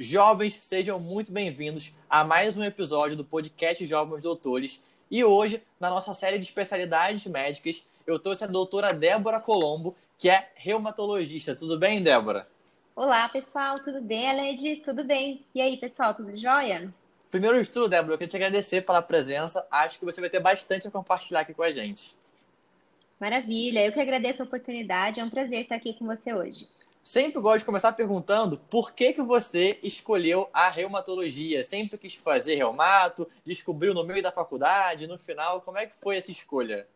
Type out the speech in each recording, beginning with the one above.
Jovens, sejam muito bem-vindos a mais um episódio do podcast Jovens Doutores. E hoje, na nossa série de especialidades médicas, eu trouxe a doutora Débora Colombo, que é reumatologista. Tudo bem, Débora? Olá, pessoal, tudo bem, Aled? Tudo bem? E aí, pessoal, tudo jóia? Primeiro de tudo, Débora, eu queria te agradecer pela presença. Acho que você vai ter bastante a compartilhar aqui com a gente. Maravilha, eu que agradeço a oportunidade. É um prazer estar aqui com você hoje. Sempre gosto de começar perguntando por que, que você escolheu a reumatologia? Sempre quis fazer reumato, descobriu no meio da faculdade, no final, como é que foi essa escolha?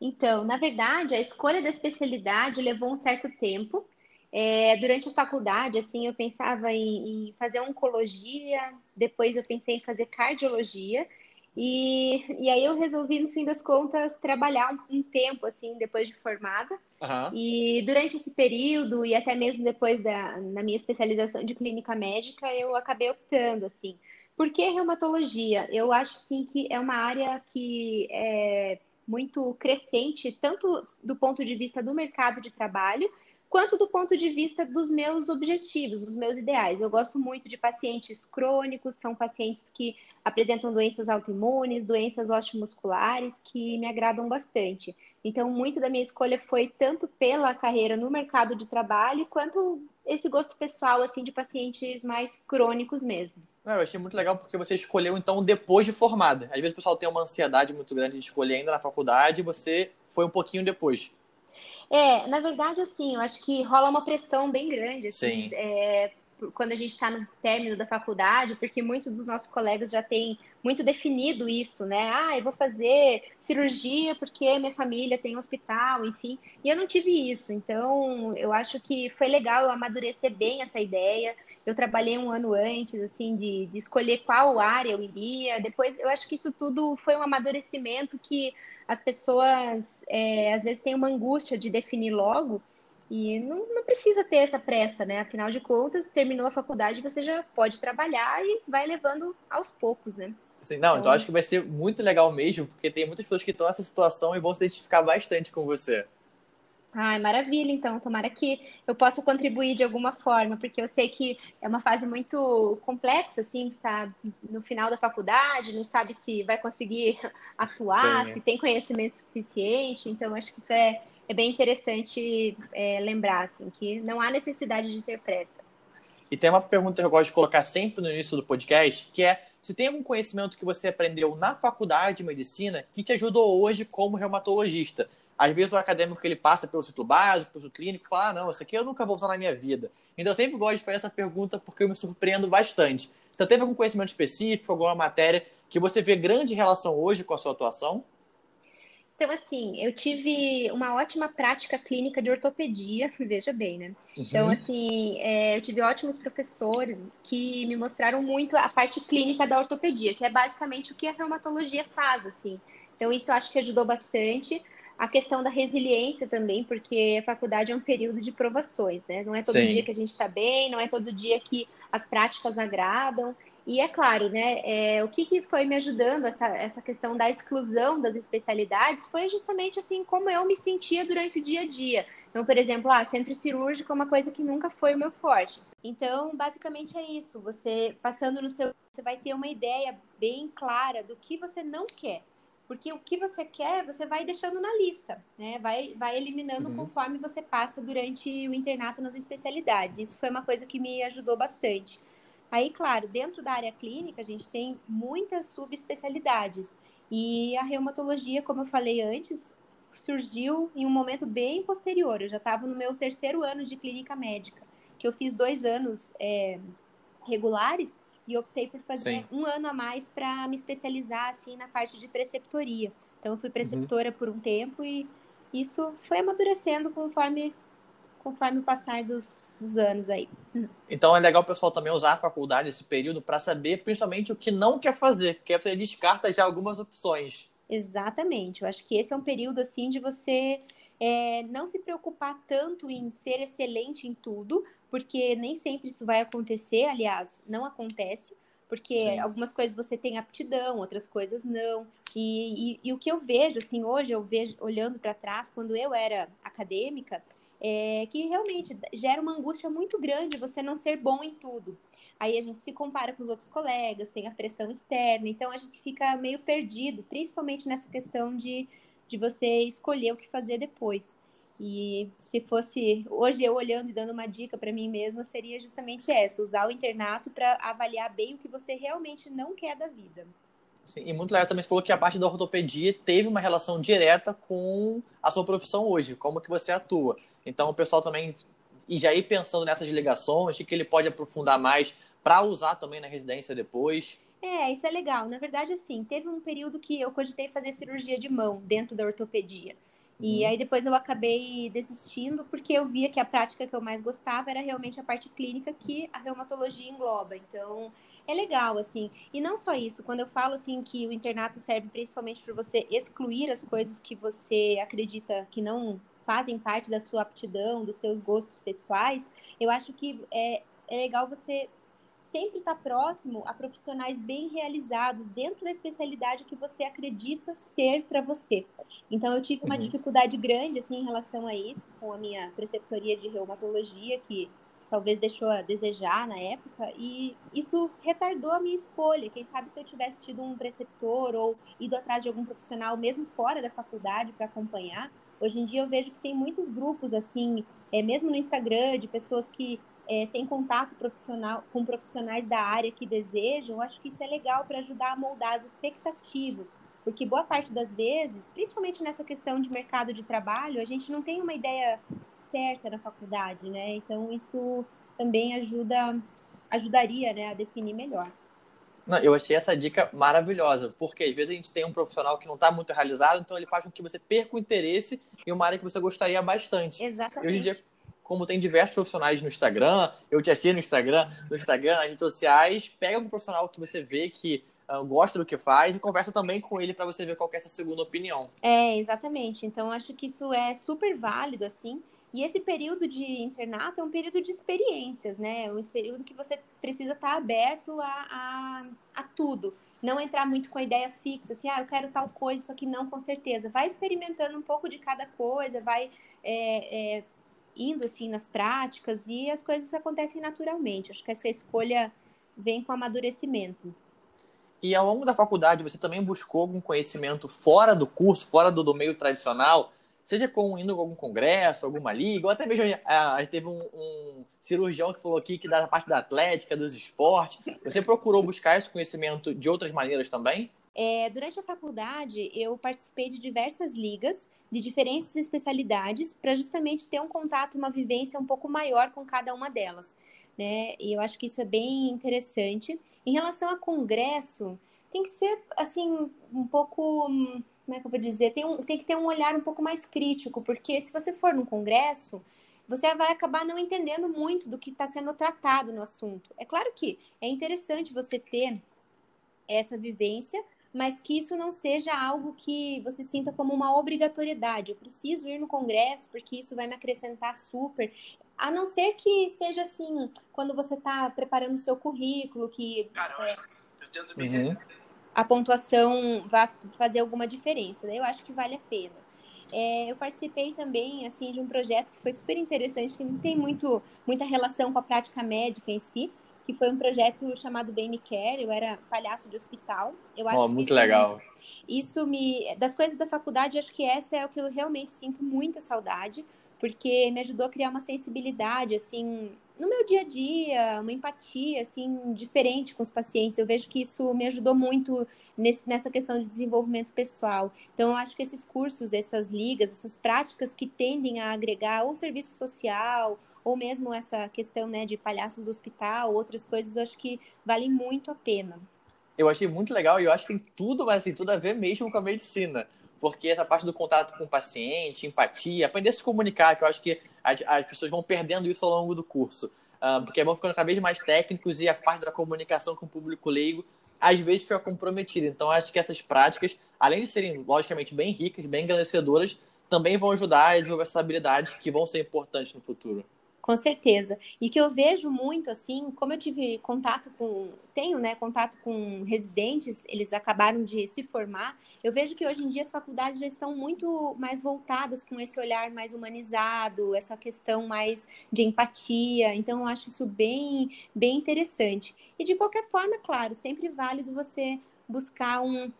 Então, na verdade, a escolha da especialidade levou um certo tempo. É, durante a faculdade, assim, eu pensava em, em, fazer oncologia, depois eu pensei em fazer cardiologia, e, e aí eu resolvi, no fim das contas, trabalhar um, um tempo, assim, depois de formada. Uhum. E durante esse período, e até mesmo depois da na minha especialização de clínica médica, eu acabei optando, assim. Por que reumatologia? Eu acho, sim, que é uma área que é muito crescente, tanto do ponto de vista do mercado de trabalho, quanto do ponto de vista dos meus objetivos, dos meus ideais. Eu gosto muito de pacientes crônicos, são pacientes que apresentam doenças autoimunes, doenças osteomusculares, que me agradam bastante. Então, muito da minha escolha foi tanto pela carreira no mercado de trabalho, quanto esse gosto pessoal, assim, de pacientes mais crônicos mesmo. Não, eu achei muito legal porque você escolheu, então, depois de formada. Às vezes o pessoal tem uma ansiedade muito grande de escolher ainda na faculdade, você foi um pouquinho depois. É, na verdade, assim, eu acho que rola uma pressão bem grande, assim, Sim. É, quando a gente está no término da faculdade, porque muitos dos nossos colegas já têm muito definido isso, né? Ah, eu vou fazer cirurgia porque minha família tem hospital, enfim. E eu não tive isso, então eu acho que foi legal eu amadurecer bem essa ideia. Eu trabalhei um ano antes, assim, de, de escolher qual área eu iria. Depois, eu acho que isso tudo foi um amadurecimento que as pessoas é, às vezes têm uma angústia de definir logo e não, não, precisa ter essa pressa, né? Afinal de contas, terminou a faculdade, você já pode trabalhar e vai levando aos poucos, né? Sim, não, então, então acho que vai ser muito legal mesmo, porque tem muitas pessoas que estão nessa situação e vão se identificar bastante com você. Ai, maravilha, então. Tomara que eu possa contribuir de alguma forma, porque eu sei que é uma fase muito complexa, assim, está no final da faculdade, não sabe se vai conseguir atuar, Sim. se tem conhecimento suficiente. Então, acho que isso é, é bem interessante é, lembrar, assim, que não há necessidade de ter pressa. E tem uma pergunta que eu gosto de colocar sempre no início do podcast, que é se tem algum conhecimento que você aprendeu na faculdade de medicina que te ajudou hoje como reumatologista às vezes o acadêmico que ele passa pelo ciclo básico, pelo ciclo clínico, fala, ah, não, isso aqui eu nunca vou usar na minha vida. Então eu sempre gosto de fazer essa pergunta porque eu me surpreendo bastante. Então teve algum conhecimento específico, alguma matéria que você vê grande relação hoje com a sua atuação? Então, assim, eu tive uma ótima prática clínica de ortopedia, veja bem, né? Uhum. Então, assim, é, eu tive ótimos professores que me mostraram muito a parte clínica da ortopedia, que é basicamente o que a reumatologia faz, assim. Então, isso eu acho que ajudou bastante a questão da resiliência também, porque a faculdade é um período de provações, né? Não é todo Sim. dia que a gente está bem, não é todo dia que as práticas agradam. E é claro, né? É, o que, que foi me ajudando essa, essa questão da exclusão das especialidades foi justamente assim como eu me sentia durante o dia a dia. Então, por exemplo, ah, centro cirúrgico é uma coisa que nunca foi o meu forte. Então, basicamente é isso. Você passando no seu, você vai ter uma ideia bem clara do que você não quer. Porque o que você quer, você vai deixando na lista, né? Vai, vai eliminando uhum. conforme você passa durante o internato nas especialidades. Isso foi uma coisa que me ajudou bastante. Aí, claro, dentro da área clínica, a gente tem muitas subespecialidades. E a reumatologia, como eu falei antes, surgiu em um momento bem posterior. Eu já estava no meu terceiro ano de clínica médica, que eu fiz dois anos é, regulares e optei por fazer Sim. um ano a mais para me especializar assim na parte de preceptoria. Então eu fui preceptora uhum. por um tempo e isso foi amadurecendo conforme conforme o passar dos, dos anos aí. Então é legal o pessoal também usar a faculdade esse período para saber principalmente o que não quer fazer, porque você descarta já algumas opções. Exatamente. Eu acho que esse é um período assim de você é, não se preocupar tanto em ser excelente em tudo, porque nem sempre isso vai acontecer, aliás, não acontece, porque Sim. algumas coisas você tem aptidão, outras coisas não. E, e, e o que eu vejo, assim, hoje eu vejo, olhando para trás, quando eu era acadêmica, é, que realmente gera uma angústia muito grande você não ser bom em tudo. Aí a gente se compara com os outros colegas, tem a pressão externa, então a gente fica meio perdido, principalmente nessa questão de, de você escolher o que fazer depois. E se fosse hoje eu olhando e dando uma dica para mim mesma, seria justamente essa: usar o internato para avaliar bem o que você realmente não quer da vida. Sim, e muito legal também você falou que a parte da ortopedia teve uma relação direta com a sua profissão hoje, como que você atua. Então o pessoal também e já ir pensando nessas ligações, o que ele pode aprofundar mais para usar também na residência depois. É, isso é legal. Na verdade, assim, teve um período que eu cogitei fazer cirurgia de mão dentro da ortopedia. E uhum. aí depois eu acabei desistindo porque eu via que a prática que eu mais gostava era realmente a parte clínica que a reumatologia engloba. Então, é legal assim. E não só isso, quando eu falo assim que o internato serve principalmente para você excluir as coisas que você acredita que não fazem parte da sua aptidão, dos seus gostos pessoais, eu acho que é, é legal você sempre estar tá próximo a profissionais bem realizados dentro da especialidade que você acredita ser para você. Então eu tive uma uhum. dificuldade grande assim em relação a isso com a minha preceptoria de reumatologia que talvez deixou a desejar na época e isso retardou a minha escolha. Quem sabe se eu tivesse tido um preceptor ou ido atrás de algum profissional mesmo fora da faculdade para acompanhar, Hoje em dia eu vejo que tem muitos grupos assim, é, mesmo no Instagram, de pessoas que é, têm contato profissional com profissionais da área que desejam. Acho que isso é legal para ajudar a moldar as expectativas, porque boa parte das vezes, principalmente nessa questão de mercado de trabalho, a gente não tem uma ideia certa na faculdade, né? Então isso também ajuda, ajudaria, né, a definir melhor. Não, eu achei essa dica maravilhosa, porque às vezes a gente tem um profissional que não está muito realizado, então ele faz com que você perca o interesse em uma área que você gostaria bastante. Exatamente. E hoje em dia, como tem diversos profissionais no Instagram, eu te achei no Instagram, no Instagram, nas redes sociais, pega um profissional que você vê que uh, gosta do que faz e conversa também com ele para você ver qual é essa segunda opinião. É, exatamente. Então acho que isso é super válido, assim. E esse período de internato é um período de experiências, né? É um período que você precisa estar aberto a, a, a, tudo. Não entrar muito com a ideia fixa, assim, ah, eu quero tal coisa, isso aqui não, com certeza. Vai experimentando um pouco de cada coisa, vai é, é, indo, assim, nas práticas e as coisas acontecem naturalmente. Acho que essa escolha vem com amadurecimento. E ao longo da faculdade, você também buscou algum conhecimento fora do curso, fora do, do meio tradicional? seja com indo a algum congresso, alguma liga, ou até mesmo a, a, teve um, um, cirurgião que falou aqui que da parte da atlética, dos esportes. Você procurou buscar esse conhecimento de outras maneiras também? É, durante a faculdade, eu participei de diversas ligas de diferentes especialidades para justamente ter um contato, uma vivência um pouco maior com cada uma delas. Né? E eu acho que isso é bem interessante. Em relação a congresso, tem que ser assim um pouco como é que eu vou dizer, tem, um, tem que ter um olhar um pouco mais crítico, porque se você for num congresso, você vai acabar não entendendo muito do que está sendo tratado no assunto. É claro que é interessante você ter essa vivência, mas que isso não seja algo que você sinta como uma obrigatoriedade. Eu preciso ir no congresso porque isso vai me acrescentar super. A não ser que seja assim, quando você está preparando o seu currículo, que. Caramba, é, eu tento me. Uhum a pontuação vá fazer alguma diferença. Né? Eu acho que vale a pena. É, eu participei também assim de um projeto que foi super interessante, que não tem muito, muita relação com a prática médica em si, que foi um projeto chamado Bem Me Care. Eu era palhaço de hospital. Eu acho oh, muito isso legal. Me, isso me das coisas da faculdade, acho que essa é o que eu realmente sinto muita saudade, porque me ajudou a criar uma sensibilidade assim no meu dia a dia, uma empatia assim diferente com os pacientes. Eu vejo que isso me ajudou muito nesse, nessa questão de desenvolvimento pessoal. Então, eu acho que esses cursos, essas ligas, essas práticas que tendem a agregar ou serviço social ou mesmo essa questão né, de palhaços do hospital, outras coisas, eu acho que valem muito a pena. Eu achei muito legal e eu acho que tem tudo, mas assim, tudo a ver mesmo com a medicina porque essa parte do contato com o paciente, empatia, aprender a se comunicar, que eu acho que as, as pessoas vão perdendo isso ao longo do curso. Uh, porque vão ficando cada vez mais técnicos e a parte da comunicação com o público leigo às vezes fica comprometida. Então, acho que essas práticas, além de serem, logicamente, bem ricas, bem engrandecedoras, também vão ajudar a desenvolver essas habilidades que vão ser importantes no futuro. Com certeza. E que eu vejo muito, assim, como eu tive contato com, tenho, né, contato com residentes, eles acabaram de se formar, eu vejo que hoje em dia as faculdades já estão muito mais voltadas com esse olhar mais humanizado, essa questão mais de empatia. Então, eu acho isso bem, bem interessante. E de qualquer forma, claro, sempre válido você buscar um,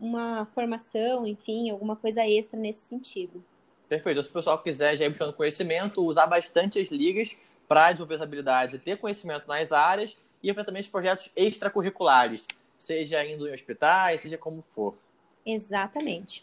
uma formação, enfim, alguma coisa extra nesse sentido. Perfeito. Se o pessoal quiser já ir buscando conhecimento, usar bastante as ligas para desenvolver as habilidades e ter conhecimento nas áreas e enfrentamento de projetos extracurriculares, seja indo em hospitais, seja como for. Exatamente.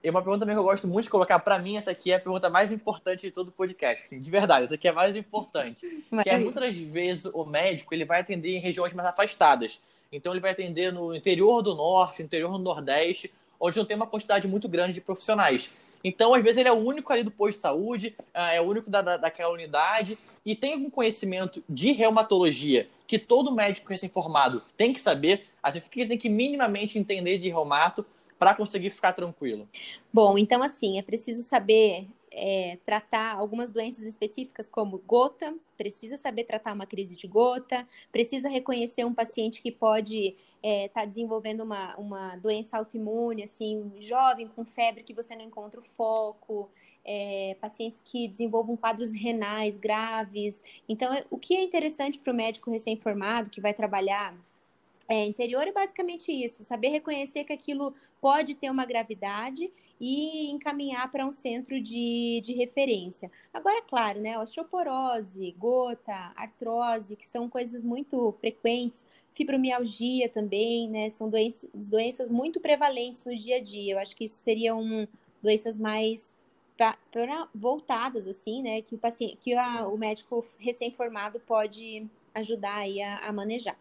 E uma pergunta também que eu gosto muito de colocar para mim, essa aqui é a pergunta mais importante de todo o podcast, assim, de verdade, essa aqui é a mais importante. que é muitas vezes o médico ele vai atender em regiões mais afastadas. Então ele vai atender no interior do norte, no interior do nordeste, onde não tem uma quantidade muito grande de profissionais. Então, às vezes, ele é o único ali do posto de saúde, ah, é o único da, da, daquela unidade, e tem algum conhecimento de reumatologia que todo médico recém-formado tem que saber, assim, que ele tem que minimamente entender de reumato para conseguir ficar tranquilo? Bom, então, assim, é preciso saber é, tratar algumas doenças específicas, como gota, precisa saber tratar uma crise de gota, precisa reconhecer um paciente que pode estar é, tá desenvolvendo uma, uma doença autoimune, assim, jovem, com febre, que você não encontra o foco, é, pacientes que desenvolvam quadros renais graves. Então, o que é interessante para o médico recém-formado que vai trabalhar é, interior é basicamente isso, saber reconhecer que aquilo pode ter uma gravidade e encaminhar para um centro de, de referência. Agora, claro, né, osteoporose, gota, artrose, que são coisas muito frequentes, fibromialgia também, né, são doenças, doenças muito prevalentes no dia a dia. Eu acho que isso seriam doenças mais pra, pra, voltadas, assim, né, que o paciente, que a, o médico recém-formado pode ajudar aí a, a manejar.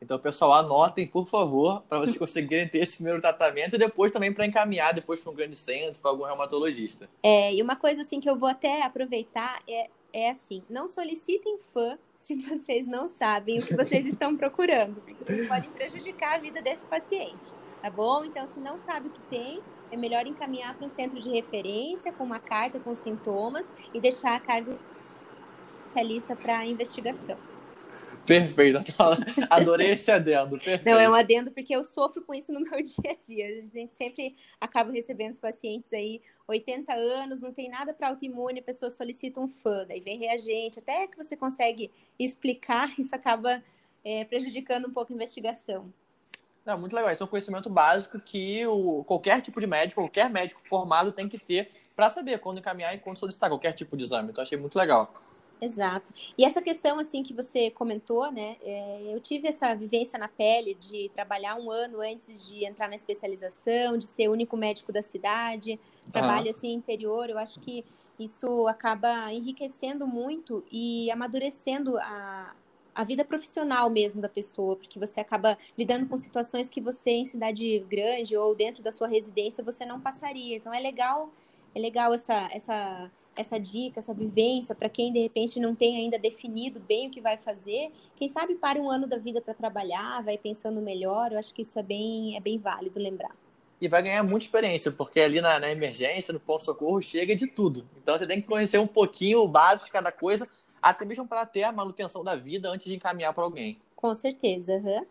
Então, pessoal, anotem, por favor, para vocês conseguirem ter esse primeiro tratamento e depois também para encaminhar depois para um grande centro, para algum reumatologista. É, e uma coisa assim que eu vou até aproveitar é, é assim, não solicitem fã se vocês não sabem o que vocês estão procurando, porque vocês podem prejudicar a vida desse paciente, tá bom? Então, se não sabe o que tem, é melhor encaminhar para um centro de referência com uma carta com sintomas e deixar a carga especialista para investigação. Perfeito, adorei esse adendo. Perfeito. Não, é um adendo porque eu sofro com isso no meu dia a dia. A gente sempre acaba recebendo os pacientes aí, 80 anos, não tem nada para autoimune, a pessoa solicita um fã, daí vem reagente, até que você consegue explicar, isso acaba é, prejudicando um pouco a investigação. Não, muito legal. Isso é um conhecimento básico que o, qualquer tipo de médico, qualquer médico formado tem que ter para saber quando encaminhar e quando solicitar qualquer tipo de exame. Então, achei muito legal. Exato. E essa questão, assim, que você comentou, né? É, eu tive essa vivência na pele de trabalhar um ano antes de entrar na especialização, de ser o único médico da cidade, trabalho, uhum. assim, interior. Eu acho que isso acaba enriquecendo muito e amadurecendo a, a vida profissional mesmo da pessoa, porque você acaba lidando com situações que você, em cidade grande ou dentro da sua residência, você não passaria. Então, é legal, é legal essa... essa essa dica, essa vivência para quem de repente não tem ainda definido bem o que vai fazer, quem sabe pare um ano da vida para trabalhar, vai pensando melhor. Eu acho que isso é bem é bem válido lembrar. E vai ganhar muita experiência, porque ali na, na emergência, no ponto socorro, chega de tudo. Então você tem que conhecer um pouquinho o básico de cada coisa, até mesmo para ter a manutenção da vida antes de encaminhar para alguém. Com certeza. Uhum.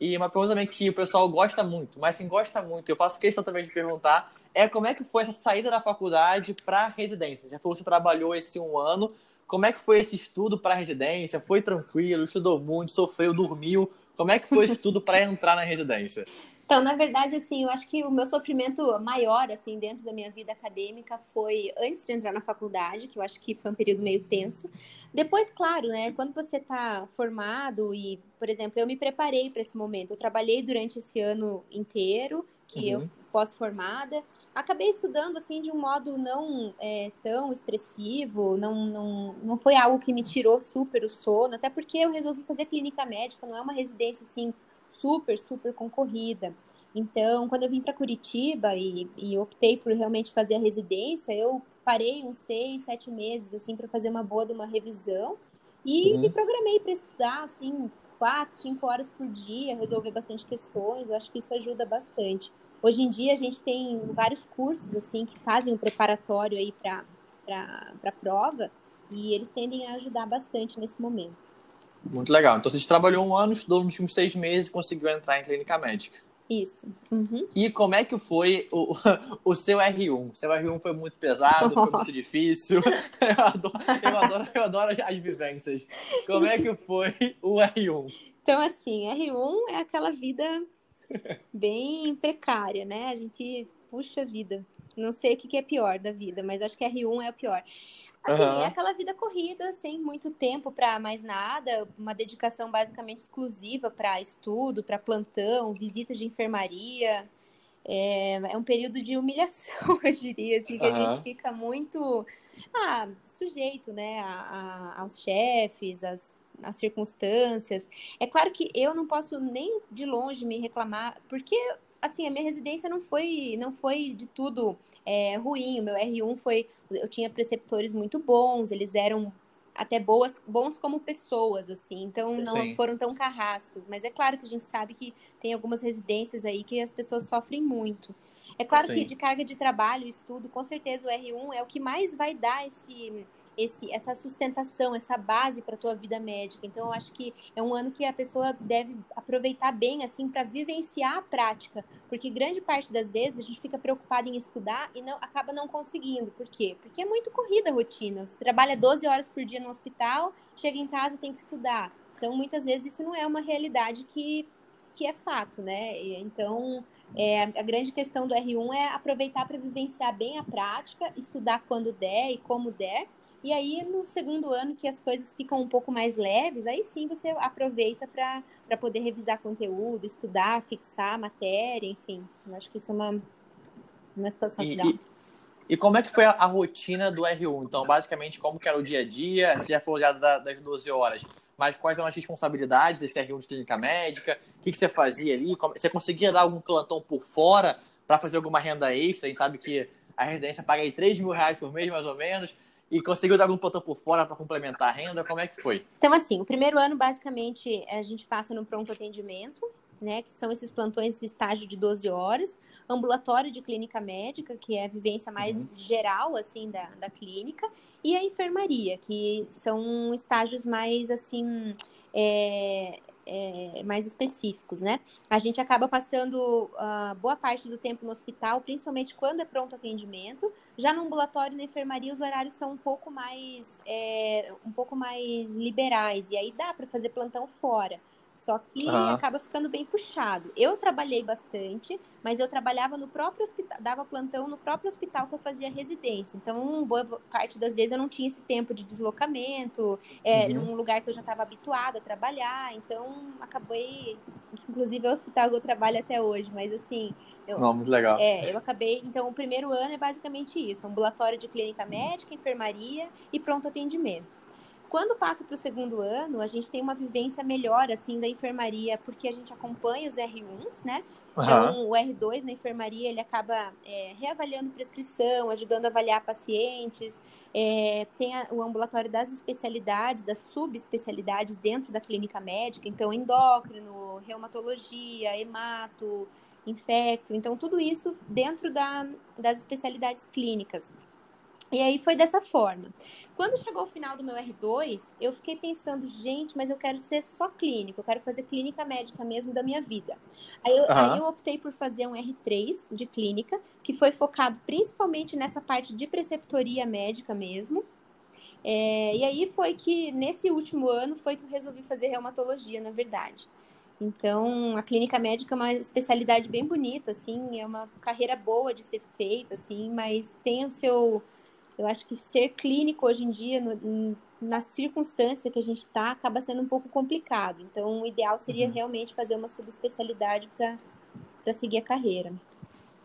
E uma pergunta também que o pessoal gosta muito, mas sim gosta muito, eu faço questão também de perguntar, é como é que foi essa saída da faculdade para residência? Já falou que você trabalhou esse um ano. Como é que foi esse estudo para residência? Foi tranquilo? Estudou muito? Sofreu? Dormiu? Como é que foi esse estudo para entrar na residência? Então, na verdade, assim, eu acho que o meu sofrimento maior, assim, dentro da minha vida acadêmica foi antes de entrar na faculdade, que eu acho que foi um período meio tenso. Depois, claro, né, quando você está formado e, por exemplo, eu me preparei para esse momento. Eu trabalhei durante esse ano inteiro, que uhum. eu pós-formada, acabei estudando assim de um modo não é, tão expressivo, não, não, não foi algo que me tirou super o sono, até porque eu resolvi fazer clínica médica, não é uma residência assim super, super concorrida. Então, quando eu vim para Curitiba e, e, optei por realmente fazer a residência, eu parei uns seis, sete meses assim para fazer uma boa de uma revisão e uhum. me programei para estudar assim quatro, cinco horas por dia, resolver bastante questões. Eu acho que isso ajuda bastante. Hoje em dia a gente tem vários cursos assim que fazem um preparatório aí para para prova E eles tendem a ajudar bastante nesse momento. Muito legal. Então, você trabalhou um ano, estudou nos últimos seis meses e conseguiu entrar em clínica médica. Isso. Uhum. E como é que foi o, o seu R1? Seu R1 foi muito pesado, foi muito difícil. Eu adoro, eu, adoro, eu adoro as vivências. Como é que foi o R1? Então, assim, R1 é aquela vida bem precária, né? A gente puxa vida. Não sei o que é pior da vida, mas acho que R1 é o pior. Assim, uhum. é aquela vida corrida, sem muito tempo para mais nada, uma dedicação basicamente exclusiva para estudo, para plantão, visitas de enfermaria. É, é, um período de humilhação, eu diria, assim, que uhum. a gente fica muito ah, sujeito, né, a, a, aos chefes, às, às circunstâncias. É claro que eu não posso nem de longe me reclamar, porque assim, a minha residência não foi, não foi de tudo é, ruim. O meu R1 foi. Eu tinha preceptores muito bons, eles eram até boas, bons como pessoas, assim, então não Sim. foram tão carrascos. Mas é claro que a gente sabe que tem algumas residências aí que as pessoas sofrem muito. É claro Sim. que de carga de trabalho, estudo, com certeza o R1 é o que mais vai dar esse esse, essa sustentação, essa base para a tua vida médica. Então, eu acho que é um ano que a pessoa deve aproveitar bem, assim, para vivenciar a prática, porque grande parte das vezes a gente fica preocupado em estudar e não acaba não conseguindo. Por quê? Porque é muito corrida a rotina. Você trabalha 12 horas por dia no hospital, chega em casa e tem que estudar. Então, muitas vezes isso não é uma realidade que, que é fato, né? Então, é, a grande questão do R1 é aproveitar para vivenciar bem a prática, estudar quando der e como der, e aí, no segundo ano, que as coisas ficam um pouco mais leves, aí sim você aproveita para poder revisar conteúdo, estudar, fixar a matéria, enfim. Eu acho que isso é uma, uma situação e, E, e como é que foi a, a, rotina do R1? Então, basicamente, como que era o dia a dia? Você já falou já da, das 12 horas, mas quais eram as responsabilidades desse R1 de clínica médica? O que, que você fazia ali? Você conseguia dar algum plantão por fora para fazer alguma renda extra? A gente sabe que a residência paga aí 3 mil reais por mês, mais ou menos e conseguiu dar algum plantão por fora para complementar a renda? Como é que foi? Então, assim, o primeiro ano, basicamente, a gente passa no pronto atendimento, né, que são esses plantões de estágio de 12 horas, ambulatório de clínica médica, que é a vivência mais uhum. geral, assim, da, da clínica, e a enfermaria, que são estágios mais, assim, é, é, mais específicos, né? A gente acaba passando uh, boa parte do tempo no hospital, principalmente quando é pronto atendimento. Já no ambulatório e na enfermaria, os horários são um pouco mais, é, um pouco mais liberais, e aí dá para fazer plantão fora. Só que acaba ficando bem puxado. Eu trabalhei bastante, mas eu trabalhava no próprio hospital, dava plantão no próprio hospital que eu fazia residência. Então, boa parte das vezes eu não tinha esse tempo de deslocamento, é, uhum. num lugar que eu já estava habituada a trabalhar. Então, acabei, inclusive é o hospital que eu trabalho até hoje, mas assim. Eu, não, muito legal. É, eu acabei. Então, o primeiro ano é basicamente isso: ambulatório de clínica médica, enfermaria e pronto atendimento. Quando passa para o segundo ano, a gente tem uma vivência melhor, assim, da enfermaria, porque a gente acompanha os R1s, né? Então, uhum. o R2 na enfermaria, ele acaba é, reavaliando prescrição, ajudando a avaliar pacientes. É, tem a, o ambulatório das especialidades, das subespecialidades dentro da clínica médica. Então, endócrino, reumatologia, hemato, infecto. Então, tudo isso dentro da, das especialidades clínicas. E aí foi dessa forma. Quando chegou o final do meu R2, eu fiquei pensando, gente, mas eu quero ser só clínico, eu quero fazer clínica médica mesmo da minha vida. Aí eu, uhum. aí eu optei por fazer um R3 de clínica, que foi focado principalmente nessa parte de preceptoria médica mesmo. É, e aí foi que, nesse último ano, foi que eu resolvi fazer reumatologia, na verdade. Então, a clínica médica é uma especialidade bem bonita, assim, é uma carreira boa de ser feita, assim, mas tem o seu eu acho que ser clínico hoje em dia, no, na circunstância que a gente está, acaba sendo um pouco complicado. Então, o ideal seria uhum. realmente fazer uma subespecialidade para seguir a carreira.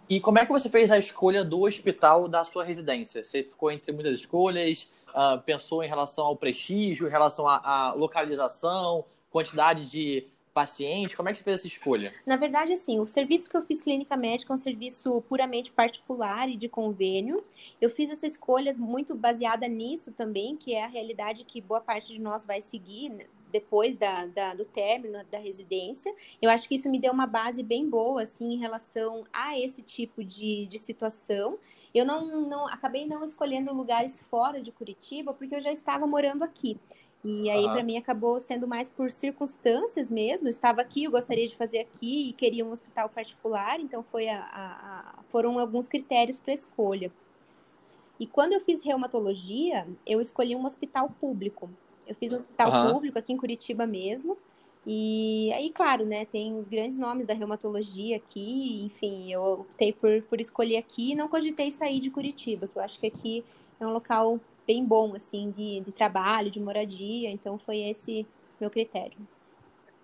E como é que você fez a escolha do hospital da sua residência? Você ficou entre muitas escolhas? Uh, pensou em relação ao prestígio, em relação à localização, quantidade de paciente? Como é que você fez essa escolha? Na verdade, assim, o serviço que eu fiz clínica médica é um serviço puramente particular e de convênio. Eu fiz essa escolha muito baseada nisso também, que é a realidade que boa parte de nós vai seguir, né? depois da, da, do término da residência. Eu acho que isso me deu uma base bem boa, assim, em relação a esse tipo de, de situação. Eu não, não acabei não escolhendo lugares fora de Curitiba, porque eu já estava morando aqui. E aí, uhum. para mim, acabou sendo mais por circunstâncias mesmo. Eu estava aqui, eu gostaria de fazer aqui e queria um hospital particular, então foi a, a, foram alguns critérios para escolha. E quando eu fiz reumatologia, eu escolhi um hospital público. Eu fiz um hospital uhum. público aqui em Curitiba mesmo. E aí, claro, né, tem grandes nomes da reumatologia aqui, enfim, eu optei por, por escolher aqui e não cogitei sair de Curitiba, que eu acho que aqui é um local bem bom, assim, de, de trabalho, de moradia, então foi esse meu critério.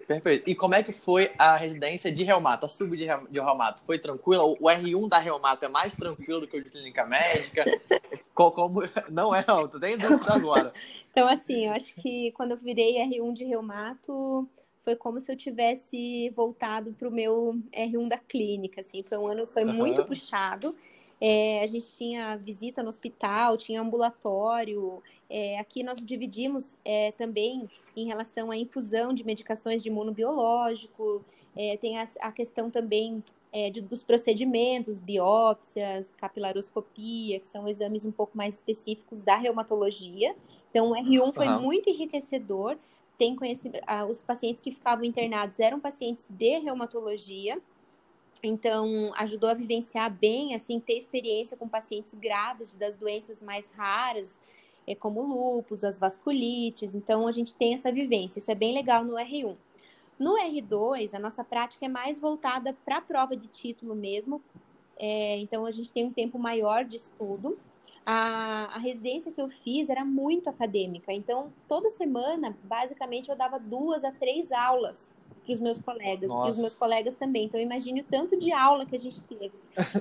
Perfeito. E como é que foi a residência de reumato, a sub de, de reumato? Foi tranquila? O R1 da reumato é mais tranquilo do que o de clínica médica? como... Não é, não. Tu tem dúvida agora. então, assim, eu acho que quando eu virei R1 de reumato, foi como se eu tivesse voltado para o meu R1 da clínica, assim. Foi um ano, foi uhum. muito puxado. É, a gente tinha visita no hospital, tinha ambulatório. É, aqui nós dividimos é, também em relação à infusão de medicações de imunobiológico. É, tem a, a, questão também é, de, dos procedimentos, biópsias, capilaroscopia, que são exames um pouco mais específicos da reumatologia. Então, o R1 foi uhum. muito enriquecedor. Tem conhecimento, ah, os pacientes que ficavam internados eram pacientes de reumatologia. Então, ajudou a vivenciar bem, assim, ter experiência com pacientes graves das doenças mais raras, é, como lúpus, as vasculites. Então, a gente tem essa vivência. Isso é bem legal no R1. No R2, a nossa prática é mais voltada para a prova de título mesmo. É, então, a gente tem um tempo maior de estudo. A, a, residência que eu fiz era muito acadêmica. Então, toda semana, basicamente, eu dava duas a três aulas para os meus colegas Nossa. e os meus colegas também. Então, imagine o tanto de aula que a gente teve.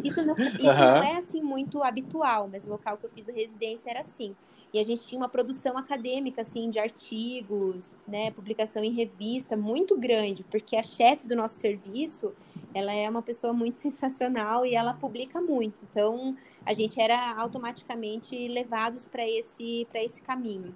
Isso, não, isso uhum. não é assim muito habitual, mas o local que eu fiz a residência era assim. E a gente tinha uma produção acadêmica assim de artigos, né, publicação em revista muito grande, porque a chefe do nosso serviço, ela é uma pessoa muito sensacional e ela publica muito. Então, a gente era automaticamente levados para esse para esse caminho.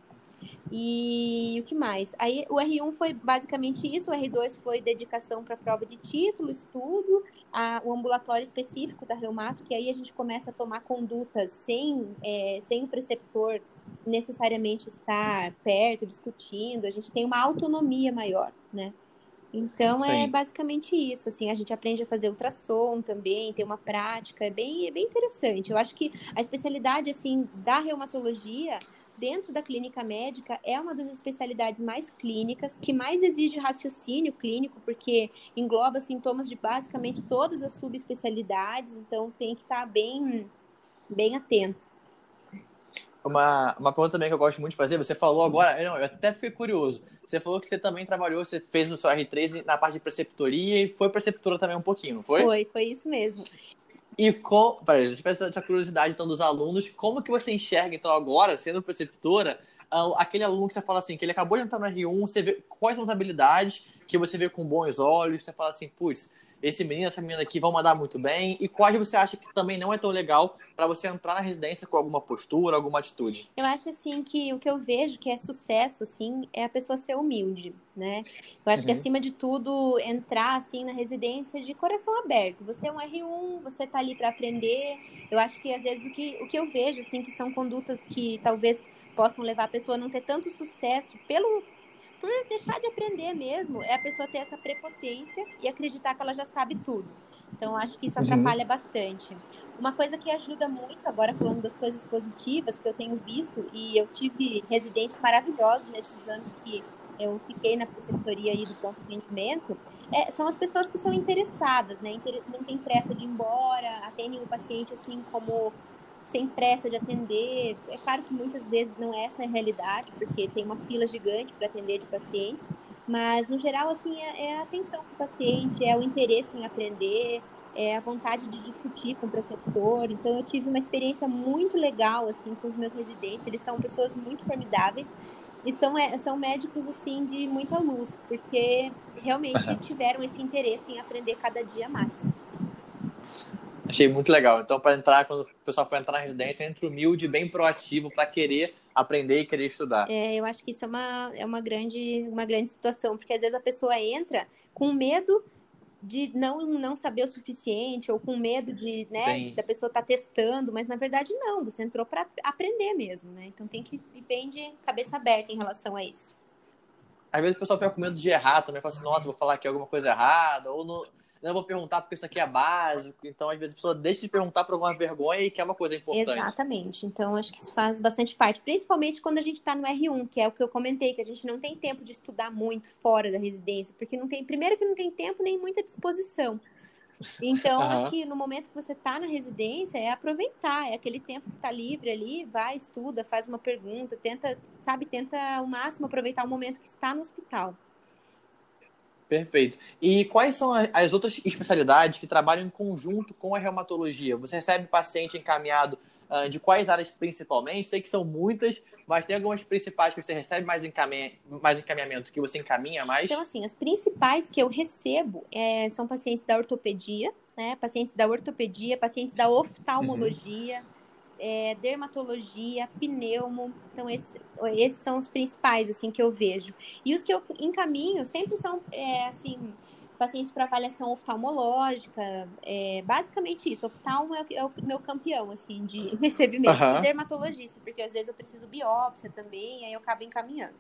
E o que mais? Aí o R1 foi basicamente isso, o R2 foi dedicação para prova de título, estudo, a, o ambulatório específico da reumato, que aí a gente começa a tomar condutas sem, é, sem o preceptor necessariamente estar perto, discutindo, a gente tem uma autonomia maior, né? Então é Sim. é basicamente isso, assim, a gente aprende a fazer ultrassom também, tem uma prática, é bem, é bem interessante. Eu acho que a especialidade assim da reumatologia dentro da clínica médica, é uma das especialidades mais clínicas, que mais exige raciocínio clínico, porque engloba sintomas de basicamente todas as subespecialidades, então tem que estar bem, bem atento. Uma, uma pergunta também que eu gosto muito de fazer, você falou agora, não, eu até fiquei curioso, você falou que você também trabalhou, você fez no seu R3 na parte de preceptoria e foi preceptora também um pouquinho, não foi? Foi, foi isso mesmo. E com. Peraí, deixa eu pensar essa curiosidade então dos alunos. Como que você enxerga, então, agora, sendo preceptora, aquele aluno que você fala assim, que ele acabou de entrar no R1, você vê quais são as habilidades que você vê com bons olhos, você fala assim, putz, esse menino, essa menina aqui vão mandar muito bem? E quais você acha que também não é tão legal para você entrar na residência com alguma postura, alguma atitude? Eu acho assim que o que eu vejo que é sucesso assim é a pessoa ser humilde, né? Eu acho uhum. que acima de tudo entrar assim na residência de coração aberto. Você é um R1, você tá ali para aprender. Eu acho que às vezes o que o que eu vejo assim que são condutas que talvez possam levar a pessoa a não ter tanto sucesso pelo por deixar de aprender mesmo, é a pessoa ter essa prepotência e acreditar que ela já sabe tudo. Então, acho que isso uhum. atrapalha uhum. bastante. Uma coisa que ajuda muito, agora falando das coisas positivas que eu tenho visto, e eu tive residentes maravilhosos nesses anos que eu fiquei na preceptoria aí do ponto de rendimento, é, são as pessoas que são interessadas, né? Não tem pressa de ir embora, atendem o paciente assim como sem pressa de atender. É claro que muitas vezes não é essa a realidade, porque tem uma fila gigante para atender de pacientes, mas no geral, assim, é, é a atenção para o paciente, é o interesse em aprender, é a vontade de discutir com o preceptor. Então, eu tive uma experiência muito legal, assim, com os meus residentes. Eles são pessoas muito formidáveis e são, é, são médicos, assim, de muita luz, porque realmente tiveram esse interesse em aprender cada dia mais. Achei muito legal. Então, para entrar, quando o pessoal for entrar na residência, entre humilde, bem proativo, para querer aprender e querer estudar. É, eu acho que isso é uma, é uma, grande, uma grande situação, porque às vezes a pessoa entra com medo de não, não saber o suficiente ou com medo de, né, da pessoa estar tá testando, mas na verdade não, você entrou para aprender mesmo, né? Então tem que ir bem de cabeça aberta em relação a isso. Às vezes o pessoal fica com medo de errar também, fala assim, nossa, vou falar aqui alguma coisa errada, ou não, não vou perguntar porque isso aqui é básico. Então, às vezes, a pessoa deixa de perguntar por alguma vergonha e quer uma coisa importante. Exatamente. Então, acho que isso faz bastante parte. Principalmente quando a gente está no R1, que é o que eu comentei, que a gente não tem tempo de estudar muito fora da residência, porque não tem, primeiro que não tem tempo nem muita disposição. Então, uhum. acho que no momento que você está na residência, é aproveitar, é aquele tempo que está livre ali, vai, estuda, faz uma pergunta, tenta, sabe, tenta ao máximo aproveitar o momento que está no hospital. Perfeito. E quais são as outras especialidades que trabalham em conjunto com a reumatologia? Você recebe paciente encaminhado uh, de quais áreas principalmente? Sei que são muitas, mas tem algumas principais que você recebe mais, encaminha, mais encaminhamento, que você encaminha mais? Então, assim, as principais que eu recebo é, são pacientes da ortopedia, né? Pacientes da ortopedia, pacientes da oftalmologia. Uhum é, dermatologia, pneumo. Então, esse, esses são os principais, assim, que eu vejo. E os que eu encaminho sempre são, é, assim, pacientes para avaliação oftalmológica. É, basicamente isso. Oftalmo é, é, o meu campeão, assim, de recebimento. Uhum. E dermatologista, porque às vezes eu preciso biópsia também, aí eu acabo encaminhando.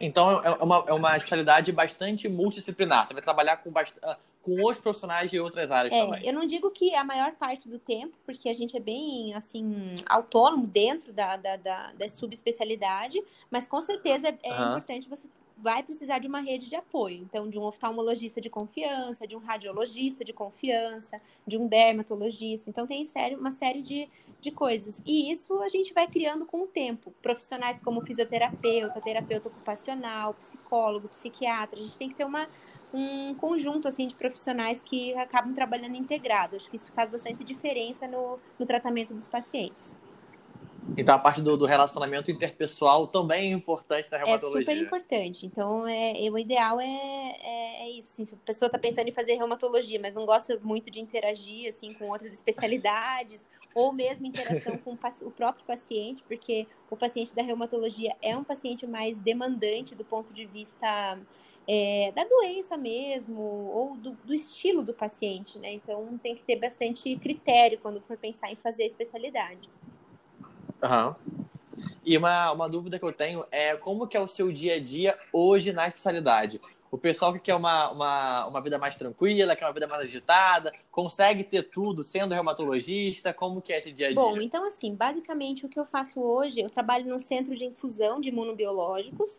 Então, é uma, é uma especialidade bastante multidisciplinar. Você vai trabalhar com bastante com os profissionais de outras áreas é, também. Eu não digo que a maior parte do tempo, porque a gente é bem, assim, autônomo dentro da, da, da, da subespecialidade, mas com certeza é, é uhum. importante você vai precisar de uma rede de apoio. Então, de um oftalmologista de confiança, de um radiologista de confiança, de um dermatologista. Então, tem série, uma série de, de coisas. E isso a gente vai criando com o tempo. Profissionais como fisioterapeuta, terapeuta ocupacional, psicólogo, psiquiatra. A gente tem que ter uma, um conjunto assim de profissionais que acabam trabalhando integrado. Acho que isso faz bastante diferença no, no tratamento dos pacientes. Então a parte do, do, relacionamento interpessoal também é importante na reumatologia. É super importante. Então é, é o ideal é, é, é, isso. Assim, se a pessoa está pensando em fazer reumatologia, mas não gosta muito de interagir assim com outras especialidades ou mesmo interação com o próprio paciente, porque o paciente da reumatologia é um paciente mais demandante do ponto de vista é, da doença mesmo, ou do, do, estilo do paciente, né? Então tem que ter bastante critério quando for pensar em fazer a especialidade. Uhum. E uma, uma dúvida que eu tenho é como que é o seu dia a dia hoje na especialidade? O pessoal que quer uma, uma, uma vida mais tranquila, quer uma vida mais agitada, consegue ter tudo sendo reumatologista? Como que é esse dia a dia? Bom, então assim, basicamente o que eu faço hoje, eu trabalho num centro de infusão de imunobiológicos,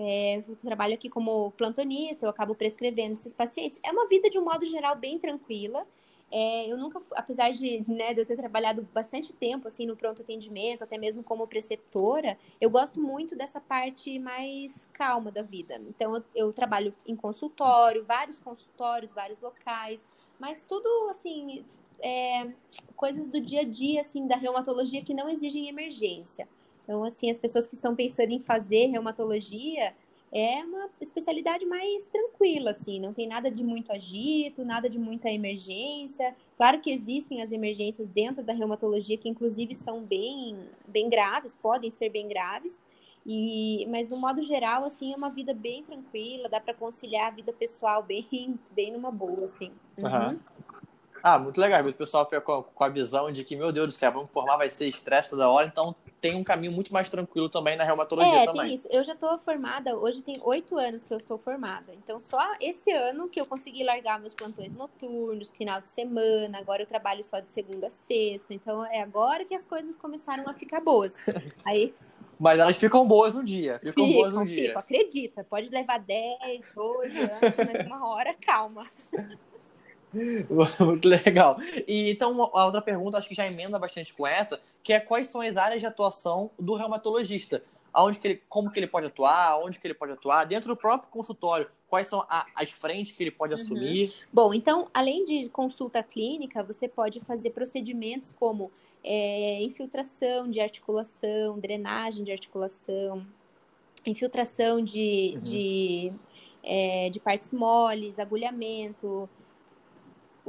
é, trabalho aqui como plantonista, eu acabo prescrevendo esses pacientes. É uma vida, de um modo geral, bem tranquila. É, eu nunca, apesar de, né, de eu ter trabalhado bastante tempo assim no pronto atendimento, até mesmo como preceptora, eu gosto muito dessa parte mais calma da vida. Então eu, eu trabalho em consultório, vários consultórios, vários locais, mas tudo assim é, coisas do dia a dia assim da reumatologia que não exigem emergência. Então, assim, as pessoas que estão pensando em fazer reumatologia é uma especialidade mais tranquila, assim, não tem nada de muito agito, nada de muita emergência. Claro que existem as emergências dentro da reumatologia que inclusive são bem, bem graves, podem ser bem graves. E, mas no modo geral, assim, é uma vida bem tranquila, dá para conciliar a vida pessoal bem, bem numa boa, assim. Uhum. Uhum. Ah, muito legal. O pessoal fica com a visão de que, meu Deus do céu, vamos formar, vai ser estresse toda hora, então tem um caminho muito mais tranquilo também na reumatologia é, também. Tem isso. Eu já estou formada, hoje tem oito anos que eu estou formada. Então, só esse ano que eu consegui largar meus plantões noturnos, final de semana, agora eu trabalho só de segunda a sexta. Então, é agora que as coisas começaram a ficar boas. Aí. Mas elas ficam boas um dia. Ficam, ficam boas um ficam, dia. Acredita, pode levar 10, 12 anos, mas uma hora, calma. Muito legal. E então, a outra pergunta, acho que já emenda bastante com essa, que é quais são as áreas de atuação do reumatologista? Aonde que ele, como que ele pode atuar, onde que ele pode atuar, dentro do próprio consultório, quais são a, as frentes que ele pode uhum. assumir? Bom, então, além de consulta clínica, você pode fazer procedimentos como é, infiltração de articulação, drenagem de articulação, infiltração de, uhum. de, é, de partes moles, agulhamento,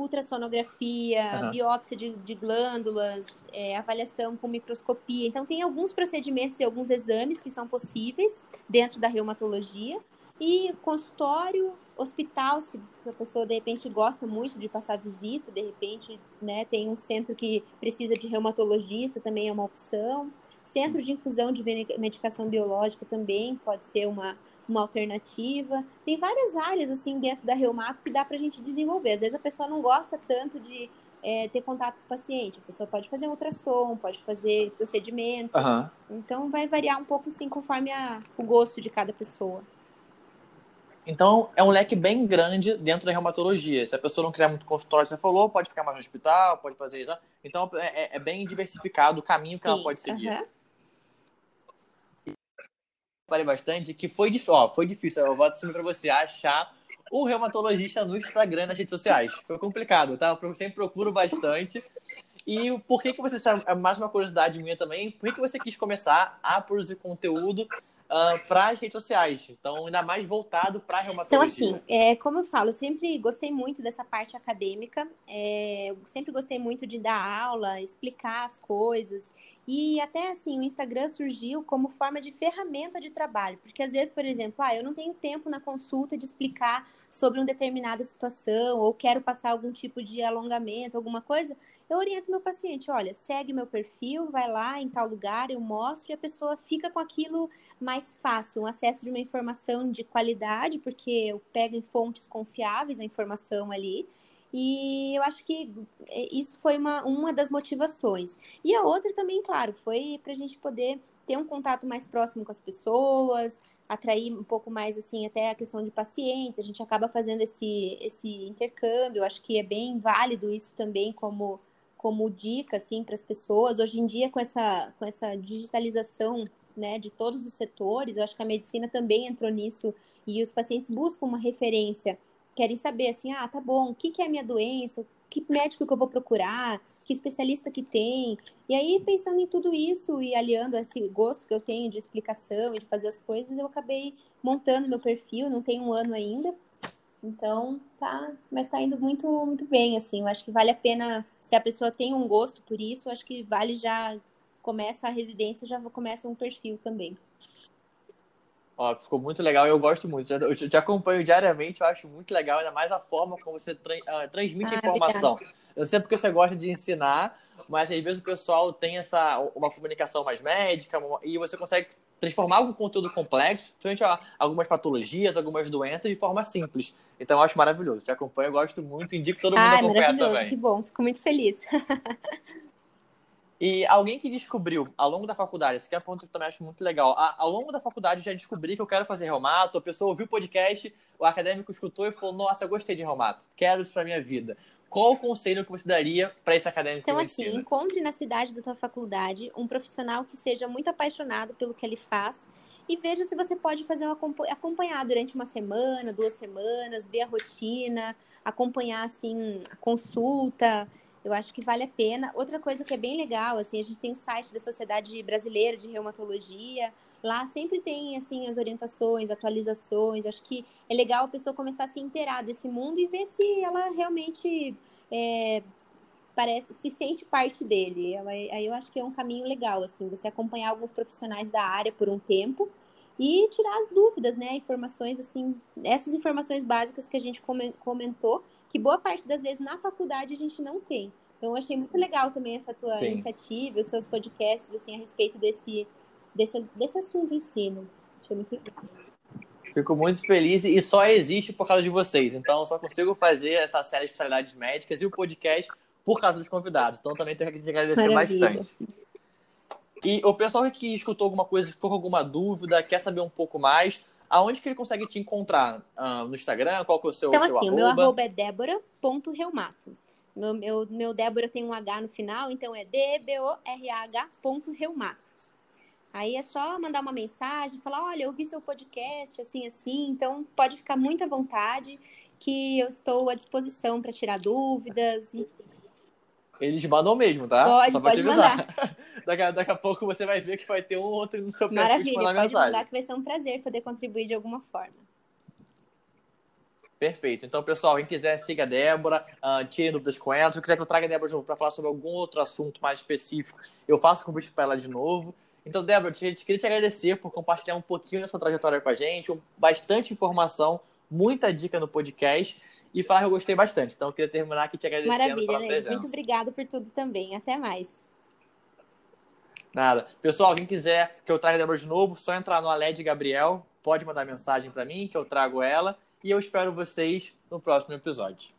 ultrassonografia, uhum. biópsia de, de glândulas, é, avaliação com microscopia. Então, tem alguns procedimentos e alguns exames que são possíveis dentro da reumatologia. E consultório, hospital, se a pessoa de repente gosta muito de passar visita, de repente né, tem um centro que precisa de reumatologista, também é uma opção. Centro de infusão de medicação biológica também pode ser uma, uma alternativa. Tem várias áreas assim dentro da reumato que dá para a gente desenvolver. Às vezes a pessoa não gosta tanto de é, ter contato com o paciente. A pessoa pode fazer um ultrassom, pode fazer procedimentos. Uhum. Então vai variar um pouco sim conforme a, o gosto de cada pessoa. Então, é um leque bem grande dentro da reumatologia. Se a pessoa não quiser muito consultório, você falou, pode ficar mais no hospital, pode fazer isso. Então, é, é, é bem diversificado o caminho que Sim, ela pode seguir. Uhum. Falei bastante que foi, ó, foi difícil, eu vou assumir para você, achar o reumatologista no Instagram, nas redes sociais. Foi complicado, tá? Eu sempre procuro bastante. E por que, que você, é mais uma curiosidade minha também, por que, que você quis começar a produzir conteúdo uh, ah, para as redes sociais. Então, ainda mais voltado para a reumatologia. Então, assim, é, como eu falo, eu sempre gostei muito dessa parte acadêmica. É, sempre gostei muito de dar aula, explicar as coisas. E até assim, o Instagram surgiu como forma de ferramenta de trabalho, porque às vezes, por exemplo, ah, eu não tenho tempo na consulta de explicar sobre uma determinada situação, ou quero passar algum tipo de alongamento, alguma coisa, eu oriento meu paciente, olha, segue meu perfil, vai lá em tal lugar, eu mostro e a pessoa fica com aquilo mais fácil, um acesso de uma informação de qualidade, porque eu pego em fontes confiáveis a informação ali. E eu acho que é, isso foi uma, uma das motivações. E a outra também, claro, foi para a gente poder ter um contato mais próximo com as pessoas, atrair um pouco mais, assim, até a questão de pacientes. A gente acaba fazendo esse, esse intercâmbio. Eu acho que é bem válido isso também como como dica assim para as pessoas. Hoje em dia com essa com essa digitalização né, de todos os setores, eu acho que a medicina também entrou nisso e os pacientes buscam uma referência, querem saber assim, ah, tá bom, o que, que é a minha doença, que médico que eu vou procurar, que especialista que tem. E aí, pensando em tudo isso e aliando esse gosto que eu tenho de explicação e de fazer as coisas, eu acabei montando meu perfil, não tem um ano ainda. Então, tá, mas tá indo muito, muito bem, assim. Eu acho que vale a pena se a pessoa tem um gosto por isso, acho que vale já começa a residência, já começa um perfil também. Ó, ficou muito legal eu gosto muito. Eu te acompanho diariamente, eu acho muito legal, ainda mais a forma como você tra uh, transmite ah, informação. Obrigada. Eu sei porque você gosta de ensinar, mas às vezes o pessoal tem essa uma comunicação mais médica e você consegue transformar algum conteúdo complexo, principalmente algumas patologias, algumas doenças, de forma simples. Então eu acho maravilhoso. Te acompanho, eu gosto muito, indico todo mundo ah, acompanhar também. Que bom, fico muito feliz. e alguém que descobriu ao longo da faculdade, esse que é um ponto que eu também acho muito legal. Ao longo da faculdade eu já descobri que eu quero fazer reumato, a pessoa ouviu o podcast, o acadêmico escutou e falou: Nossa, eu gostei de reumato, quero isso para minha vida qual o conselho que você daria para esse acadêmico Então, assim, encontre na cidade da sua faculdade um profissional que seja muito apaixonado pelo que ele faz e veja se você pode fazer um acompanhar durante uma semana, duas semanas, ver a rotina, acompanhar assim a consulta. Eu acho que vale a pena. Outra coisa que é bem legal, assim, a gente tem o site da Sociedade Brasileira de Reumatologia. Lá sempre tem assim as orientações, atualizações. Acho que é legal a pessoa começar a se inteirar desse mundo e ver se ela realmente é, parece se sente parte dele. Aí eu acho que é um caminho legal, assim, você acompanhar alguns profissionais da área por um tempo e tirar as dúvidas, né? Informações assim, essas informações básicas que a gente comentou, que boa parte das vezes na faculdade a gente não tem. Então eu achei muito legal também essa tua Sim. iniciativa, os seus podcasts assim a respeito desse desse, desse assunto em si. Né? Achei muito legal. Fico muito feliz e só existe por causa de vocês. Então, só consigo fazer essa série de especialidades médicas e o podcast por causa dos convidados. Então, também tenho que te agradecer Maravilha. bastante. E o pessoal que escutou alguma coisa, ficou com alguma dúvida, quer saber um pouco mais, aonde que ele consegue te encontrar? Uh, no Instagram? Qual que é o seu Então, seu assim, arroba? o meu arroba é débora.reumato. Meu, meu, meu Débora tem um H no final, então é D-B-O-R-A-H.reumato. Aí é só mandar uma mensagem, falar, olha, eu vi seu podcast, assim, assim, então pode ficar muito à vontade, que eu estou à disposição para tirar dúvidas. Eles mandam mesmo, tá? Pode, Só pode mandar. daqui, daqui, a pouco você vai ver que vai ter um outro no seu perfil Maravilha, pode mensagem. mandar que vai ser um prazer poder contribuir de alguma forma. Perfeito. Então, pessoal, quem quiser, siga a Débora, uh, tire dúvidas com ela. Se quiser que eu traga a Débora de novo para falar sobre algum outro assunto mais específico, eu faço convite para ela de novo. Então, Débora, eu queria te agradecer por compartilhar um pouquinho da sua trajetória com a gente, bastante informação, muita dica no podcast e falar que eu gostei bastante. Então, eu queria terminar aqui te agradecendo Maravilha, pela né? presença. Muito obrigada por tudo também. Até mais. Nada. Pessoal, quem quiser que eu traga a Débora de novo, só entrar no Aled Gabriel, pode mandar mensagem para mim que eu trago ela. E eu espero vocês no próximo episódio.